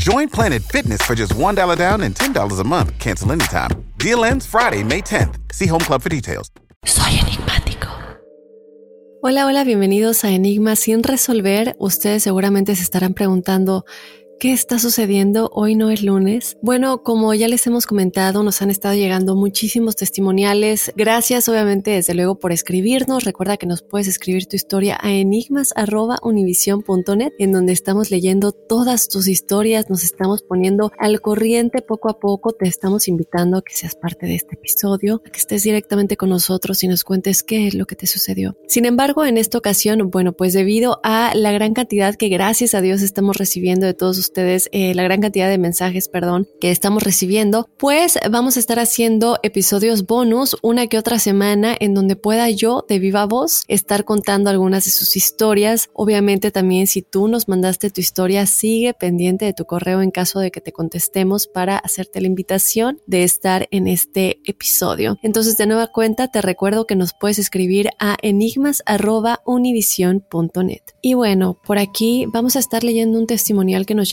Join Planet Fitness for just $1 down and $10 a month. Cancel anytime. Deal ends Friday, May 10th. See Home Club for details. Soy enigmático. Hola, hola, bienvenidos a Enigma sin resolver. Ustedes seguramente se estarán preguntando ¿Qué está sucediendo? Hoy no es lunes. Bueno, como ya les hemos comentado, nos han estado llegando muchísimos testimoniales. Gracias, obviamente, desde luego, por escribirnos. Recuerda que nos puedes escribir tu historia a enigmas.univision.net, en donde estamos leyendo todas tus historias, nos estamos poniendo al corriente poco a poco. Te estamos invitando a que seas parte de este episodio, a que estés directamente con nosotros y nos cuentes qué es lo que te sucedió. Sin embargo, en esta ocasión, bueno, pues debido a la gran cantidad que gracias a Dios estamos recibiendo de todos ustedes eh, la gran cantidad de mensajes, perdón, que estamos recibiendo, pues vamos a estar haciendo episodios bonus una que otra semana en donde pueda yo de viva voz estar contando algunas de sus historias. Obviamente también si tú nos mandaste tu historia, sigue pendiente de tu correo en caso de que te contestemos para hacerte la invitación de estar en este episodio. Entonces de nueva cuenta te recuerdo que nos puedes escribir a enigmas.univision.net. Y bueno, por aquí vamos a estar leyendo un testimonial que nos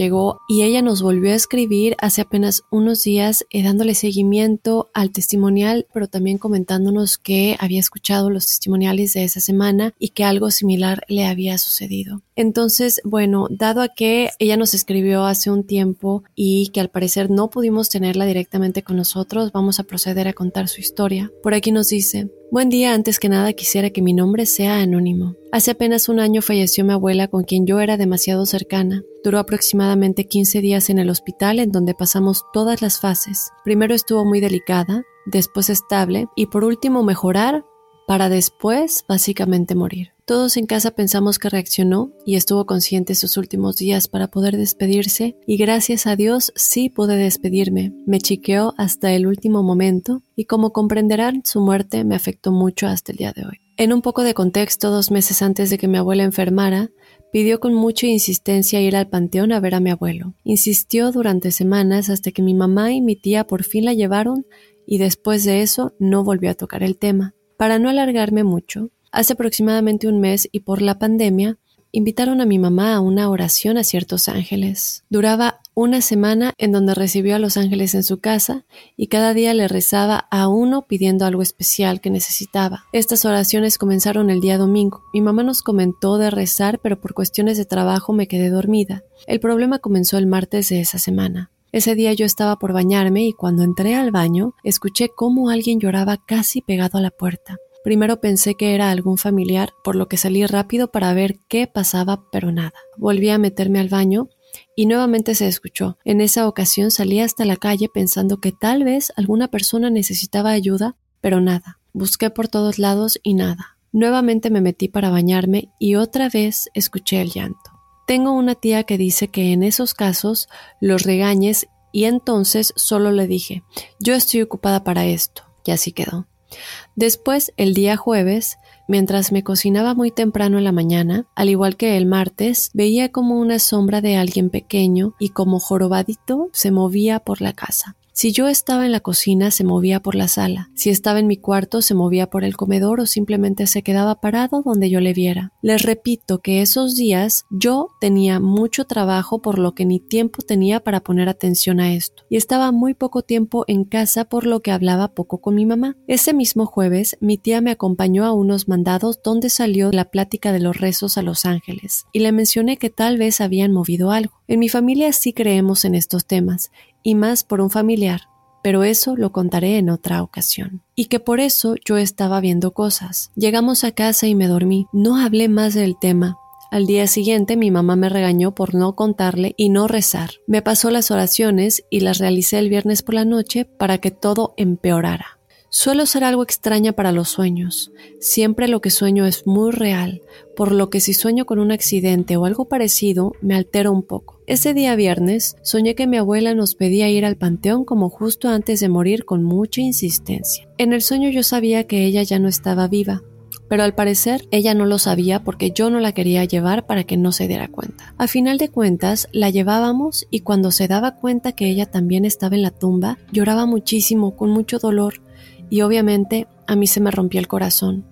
y ella nos volvió a escribir hace apenas unos días eh, dándole seguimiento al testimonial, pero también comentándonos que había escuchado los testimoniales de esa semana y que algo similar le había sucedido. Entonces, bueno, dado a que ella nos escribió hace un tiempo y que al parecer no pudimos tenerla directamente con nosotros, vamos a proceder a contar su historia. Por aquí nos dice, Buen día, antes que nada quisiera que mi nombre sea anónimo. Hace apenas un año falleció mi abuela con quien yo era demasiado cercana. Duró aproximadamente 15 días en el hospital en donde pasamos todas las fases. Primero estuvo muy delicada, después estable y por último mejorar para después básicamente morir. Todos en casa pensamos que reaccionó y estuvo consciente sus últimos días para poder despedirse y gracias a Dios sí pude despedirme. Me chiqueó hasta el último momento y como comprenderán su muerte me afectó mucho hasta el día de hoy. En un poco de contexto, dos meses antes de que mi abuela enfermara, pidió con mucha insistencia ir al panteón a ver a mi abuelo. Insistió durante semanas hasta que mi mamá y mi tía por fin la llevaron y después de eso no volvió a tocar el tema. Para no alargarme mucho, Hace aproximadamente un mes y por la pandemia, invitaron a mi mamá a una oración a ciertos ángeles. Duraba una semana en donde recibió a los ángeles en su casa y cada día le rezaba a uno pidiendo algo especial que necesitaba. Estas oraciones comenzaron el día domingo. Mi mamá nos comentó de rezar, pero por cuestiones de trabajo me quedé dormida. El problema comenzó el martes de esa semana. Ese día yo estaba por bañarme y cuando entré al baño escuché cómo alguien lloraba casi pegado a la puerta. Primero pensé que era algún familiar, por lo que salí rápido para ver qué pasaba, pero nada. Volví a meterme al baño y nuevamente se escuchó. En esa ocasión salí hasta la calle pensando que tal vez alguna persona necesitaba ayuda, pero nada. Busqué por todos lados y nada. Nuevamente me metí para bañarme y otra vez escuché el llanto. Tengo una tía que dice que en esos casos los regañes y entonces solo le dije, yo estoy ocupada para esto, y así quedó. Después, el día jueves, mientras me cocinaba muy temprano en la mañana, al igual que el martes, veía como una sombra de alguien pequeño y como jorobadito se movía por la casa. Si yo estaba en la cocina, se movía por la sala. Si estaba en mi cuarto, se movía por el comedor o simplemente se quedaba parado donde yo le viera. Les repito que esos días yo tenía mucho trabajo por lo que ni tiempo tenía para poner atención a esto. Y estaba muy poco tiempo en casa por lo que hablaba poco con mi mamá. Ese mismo jueves, mi tía me acompañó a unos mandados donde salió la plática de los rezos a los ángeles. Y le mencioné que tal vez habían movido algo. En mi familia sí creemos en estos temas y más por un familiar, pero eso lo contaré en otra ocasión. Y que por eso yo estaba viendo cosas. Llegamos a casa y me dormí. No hablé más del tema. Al día siguiente mi mamá me regañó por no contarle y no rezar. Me pasó las oraciones y las realicé el viernes por la noche para que todo empeorara. Suelo ser algo extraña para los sueños. Siempre lo que sueño es muy real, por lo que si sueño con un accidente o algo parecido, me altero un poco. Ese día viernes soñé que mi abuela nos pedía ir al panteón como justo antes de morir con mucha insistencia. En el sueño yo sabía que ella ya no estaba viva, pero al parecer ella no lo sabía porque yo no la quería llevar para que no se diera cuenta. A final de cuentas, la llevábamos y cuando se daba cuenta que ella también estaba en la tumba, lloraba muchísimo, con mucho dolor, y obviamente a mí se me rompió el corazón.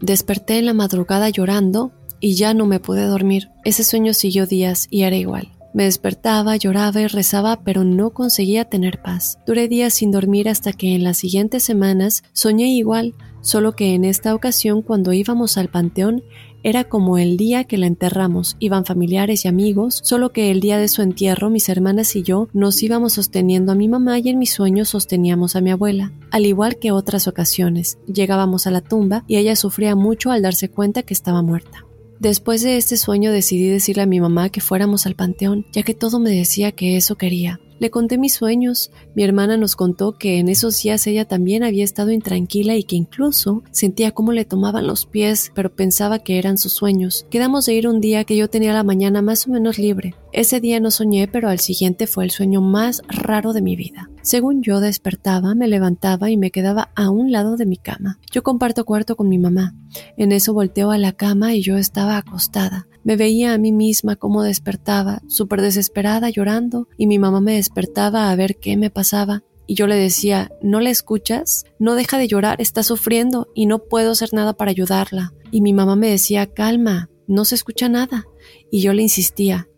Desperté en la madrugada llorando y ya no me pude dormir. Ese sueño siguió días y era igual. Me despertaba, lloraba y rezaba, pero no conseguía tener paz. Duré días sin dormir hasta que en las siguientes semanas soñé igual, solo que en esta ocasión cuando íbamos al panteón era como el día que la enterramos, iban familiares y amigos, solo que el día de su entierro mis hermanas y yo nos íbamos sosteniendo a mi mamá y en mis sueños sosteníamos a mi abuela. Al igual que otras ocasiones, llegábamos a la tumba y ella sufría mucho al darse cuenta que estaba muerta. Después de este sueño decidí decirle a mi mamá que fuéramos al panteón, ya que todo me decía que eso quería. Le conté mis sueños. Mi hermana nos contó que en esos días ella también había estado intranquila y que incluso sentía cómo le tomaban los pies, pero pensaba que eran sus sueños. Quedamos de ir un día que yo tenía la mañana más o menos libre. Ese día no soñé, pero al siguiente fue el sueño más raro de mi vida. Según yo despertaba, me levantaba y me quedaba a un lado de mi cama. Yo comparto cuarto con mi mamá. En eso volteo a la cama y yo estaba acostada. Me veía a mí misma como despertaba, súper desesperada, llorando, y mi mamá me despertaba a ver qué me pasaba. Y yo le decía, ¿no la escuchas? No deja de llorar, está sufriendo y no puedo hacer nada para ayudarla. Y mi mamá me decía, calma, no se escucha nada. Y yo le insistía,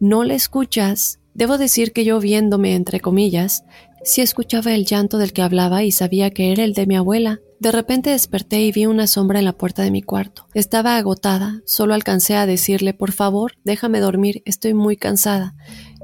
¿no la escuchas? Debo decir que yo viéndome, entre comillas, sí escuchaba el llanto del que hablaba y sabía que era el de mi abuela. De repente desperté y vi una sombra en la puerta de mi cuarto. Estaba agotada, solo alcancé a decirle, por favor, déjame dormir, estoy muy cansada.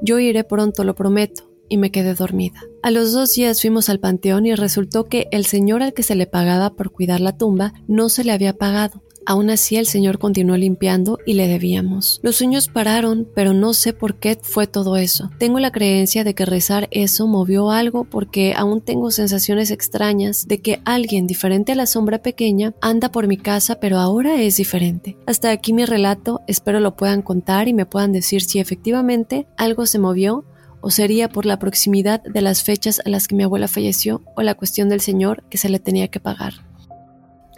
Yo iré pronto, lo prometo y me quedé dormida. A los dos días fuimos al panteón y resultó que el señor al que se le pagaba por cuidar la tumba no se le había pagado. Aún así el Señor continuó limpiando y le debíamos. Los sueños pararon, pero no sé por qué fue todo eso. Tengo la creencia de que rezar eso movió algo porque aún tengo sensaciones extrañas de que alguien diferente a la sombra pequeña anda por mi casa, pero ahora es diferente. Hasta aquí mi relato, espero lo puedan contar y me puedan decir si efectivamente algo se movió o sería por la proximidad de las fechas a las que mi abuela falleció o la cuestión del Señor que se le tenía que pagar.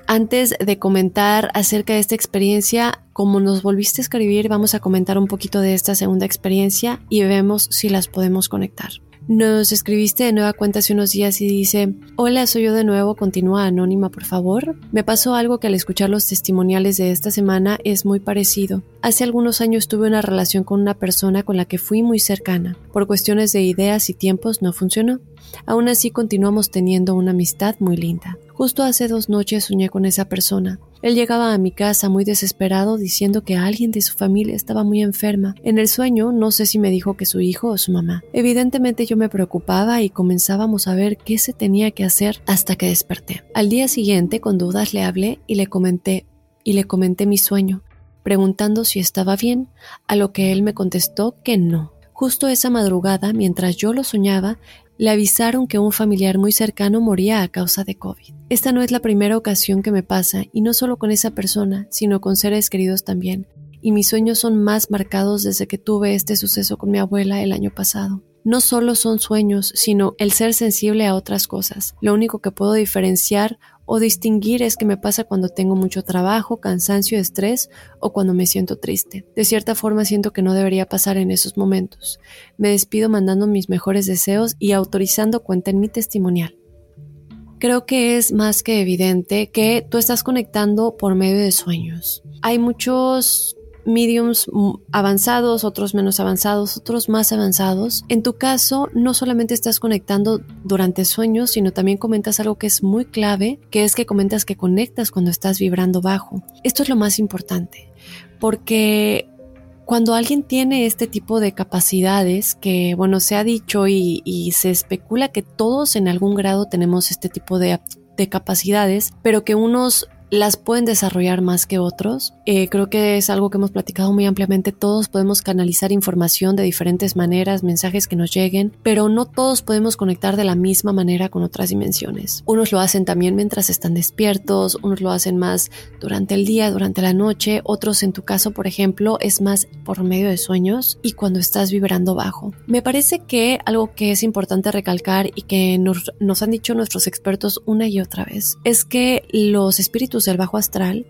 Antes de comentar acerca de esta experiencia, como nos volviste a escribir, vamos a comentar un poquito de esta segunda experiencia y vemos si las podemos conectar. Nos escribiste de nueva cuenta hace unos días y dice, hola, soy yo de nuevo, continúa anónima por favor. Me pasó algo que al escuchar los testimoniales de esta semana es muy parecido. Hace algunos años tuve una relación con una persona con la que fui muy cercana. Por cuestiones de ideas y tiempos no funcionó. Aún así continuamos teniendo una amistad muy linda. Justo hace dos noches soñé con esa persona. Él llegaba a mi casa muy desesperado diciendo que alguien de su familia estaba muy enferma. En el sueño no sé si me dijo que su hijo o su mamá. Evidentemente yo me preocupaba y comenzábamos a ver qué se tenía que hacer hasta que desperté. Al día siguiente con dudas le hablé y le comenté y le comenté mi sueño, preguntando si estaba bien, a lo que él me contestó que no. Justo esa madrugada, mientras yo lo soñaba, le avisaron que un familiar muy cercano moría a causa de COVID. Esta no es la primera ocasión que me pasa, y no solo con esa persona, sino con seres queridos también, y mis sueños son más marcados desde que tuve este suceso con mi abuela el año pasado. No solo son sueños, sino el ser sensible a otras cosas. Lo único que puedo diferenciar o distinguir es que me pasa cuando tengo mucho trabajo, cansancio, estrés o cuando me siento triste. De cierta forma siento que no debería pasar en esos momentos. Me despido mandando mis mejores deseos y autorizando cuenta en mi testimonial. Creo que es más que evidente que tú estás conectando por medio de sueños. Hay muchos mediums avanzados, otros menos avanzados, otros más avanzados. En tu caso, no solamente estás conectando durante sueños, sino también comentas algo que es muy clave, que es que comentas que conectas cuando estás vibrando bajo. Esto es lo más importante, porque cuando alguien tiene este tipo de capacidades, que bueno, se ha dicho y, se especula que todos en algún grado tenemos este tipo de, de capacidades, pero que unos las pueden desarrollar más que otros. Eh, creo que es algo que hemos platicado muy ampliamente. Todos podemos canalizar información de diferentes maneras, mensajes que nos lleguen, pero no todos podemos conectar de la misma manera con otras dimensiones. Unos lo hacen también mientras están despiertos, unos lo hacen más durante el día, durante la noche, otros en tu caso, por ejemplo, es más por medio de sueños y cuando estás vibrando bajo. Me parece que algo que es importante recalcar y que nos, nos han dicho nuestros expertos una y otra vez es que los espíritus del bajo astral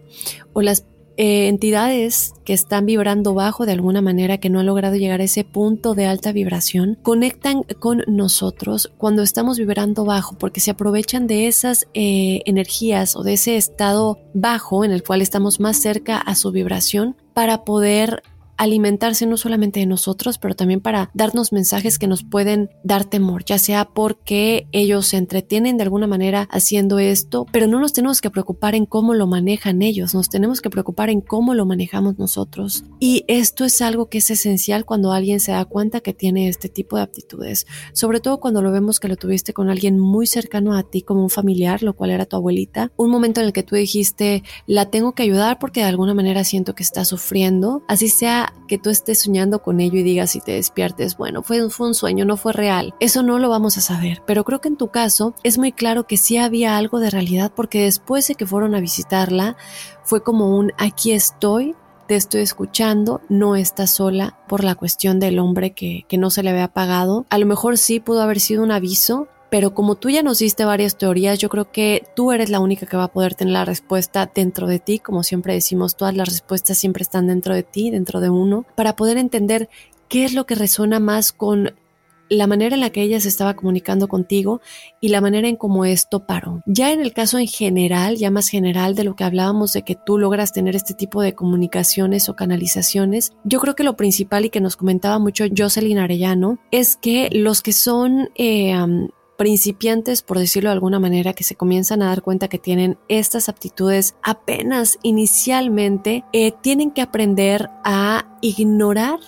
o las eh, entidades que están vibrando bajo de alguna manera, que no han logrado llegar a ese punto de alta vibración, conectan con nosotros cuando estamos vibrando bajo, porque se aprovechan de esas eh, energías o de ese estado bajo en el cual estamos más cerca a su vibración para poder alimentarse no solamente de nosotros, pero también para darnos mensajes que nos pueden dar temor, ya sea porque ellos se entretienen de alguna manera haciendo esto, pero no nos tenemos que preocupar en cómo lo manejan ellos, nos tenemos que preocupar en cómo lo manejamos nosotros. Y esto es algo que es esencial cuando alguien se da cuenta que tiene este tipo de aptitudes, sobre todo cuando lo vemos que lo tuviste con alguien muy cercano a ti como un familiar, lo cual era tu abuelita, un momento en el que tú dijiste, la tengo que ayudar porque de alguna manera siento que está sufriendo, así sea que tú estés soñando con ello y digas si te despiertes, bueno, fue, fue un sueño, no fue real. Eso no lo vamos a saber, pero creo que en tu caso es muy claro que sí había algo de realidad porque después de que fueron a visitarla fue como un aquí estoy, te estoy escuchando, no estás sola por la cuestión del hombre que, que no se le había pagado. A lo mejor sí pudo haber sido un aviso, pero como tú ya nos diste varias teorías, yo creo que tú eres la única que va a poder tener la respuesta dentro de ti. Como siempre decimos, todas las respuestas siempre están dentro de ti, dentro de uno, para poder entender qué es lo que resuena más con la manera en la que ella se estaba comunicando contigo y la manera en cómo esto paró. Ya en el caso en general, ya más general de lo que hablábamos de que tú logras tener este tipo de comunicaciones o canalizaciones, yo creo que lo principal y que nos comentaba mucho Jocelyn Arellano es que los que son eh, principiantes, por decirlo de alguna manera, que se comienzan a dar cuenta que tienen estas aptitudes apenas inicialmente, eh, tienen que aprender a ignorar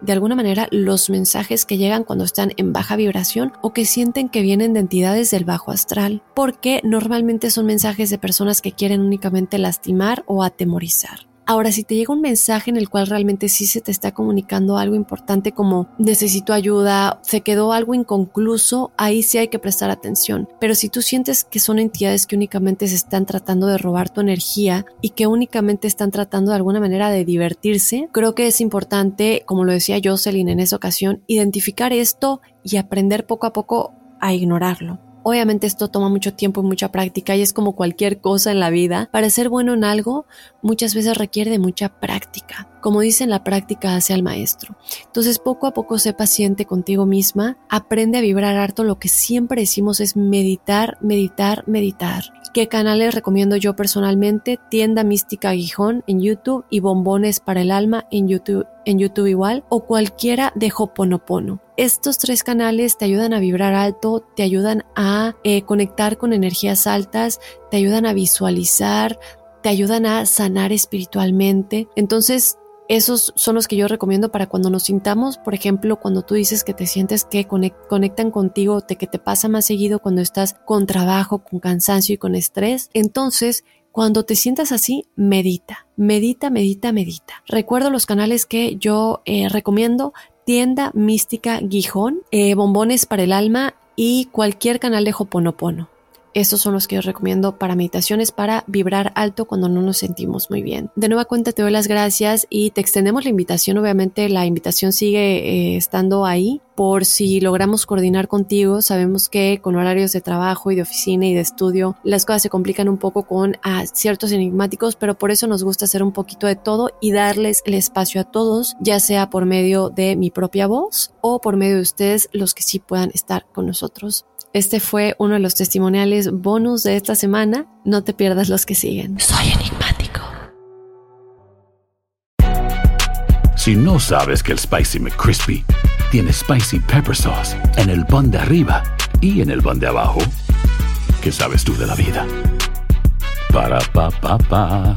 de alguna manera los mensajes que llegan cuando están en baja vibración o que sienten que vienen de entidades del bajo astral, porque normalmente son mensajes de personas que quieren únicamente lastimar o atemorizar. Ahora, si te llega un mensaje en el cual realmente sí se te está comunicando algo importante como necesito ayuda, se quedó algo inconcluso, ahí sí hay que prestar atención. Pero si tú sientes que son entidades que únicamente se están tratando de robar tu energía y que únicamente están tratando de alguna manera de divertirse, creo que es importante, como lo decía Jocelyn en esa ocasión, identificar esto y aprender poco a poco a ignorarlo. Obviamente esto toma mucho tiempo y mucha práctica y es como cualquier cosa en la vida. Para ser bueno en algo muchas veces requiere de mucha práctica. Como dicen, la práctica hace al maestro. Entonces poco a poco sé paciente contigo misma, aprende a vibrar harto. Lo que siempre decimos es meditar, meditar, meditar. ¿Qué canales recomiendo yo personalmente? Tienda Mística Gijón en YouTube y Bombones para el Alma en YouTube, en YouTube igual o cualquiera de Hoponopono. Estos tres canales te ayudan a vibrar alto, te ayudan a eh, conectar con energías altas, te ayudan a visualizar, te ayudan a sanar espiritualmente. Entonces, esos son los que yo recomiendo para cuando nos sintamos, por ejemplo, cuando tú dices que te sientes que conectan contigo, de que te pasa más seguido cuando estás con trabajo, con cansancio y con estrés. Entonces, cuando te sientas así, medita, medita, medita, medita. Recuerdo los canales que yo eh, recomiendo, Tienda Mística Gijón, eh, Bombones para el Alma y cualquier canal de Hoponopono. Estos son los que yo recomiendo para meditaciones para vibrar alto cuando no nos sentimos muy bien. De nueva cuenta te doy las gracias y te extendemos la invitación. Obviamente la invitación sigue eh, estando ahí por si logramos coordinar contigo. Sabemos que con horarios de trabajo y de oficina y de estudio las cosas se complican un poco con a ciertos enigmáticos, pero por eso nos gusta hacer un poquito de todo y darles el espacio a todos, ya sea por medio de mi propia voz o por medio de ustedes los que sí puedan estar con nosotros. Este fue uno de los testimoniales bonus de esta semana. No te pierdas los que siguen. Soy enigmático. Si no sabes que el Spicy McCrispy tiene Spicy Pepper Sauce en el pan de arriba y en el pan de abajo, ¿qué sabes tú de la vida? Para, pa, pa, pa.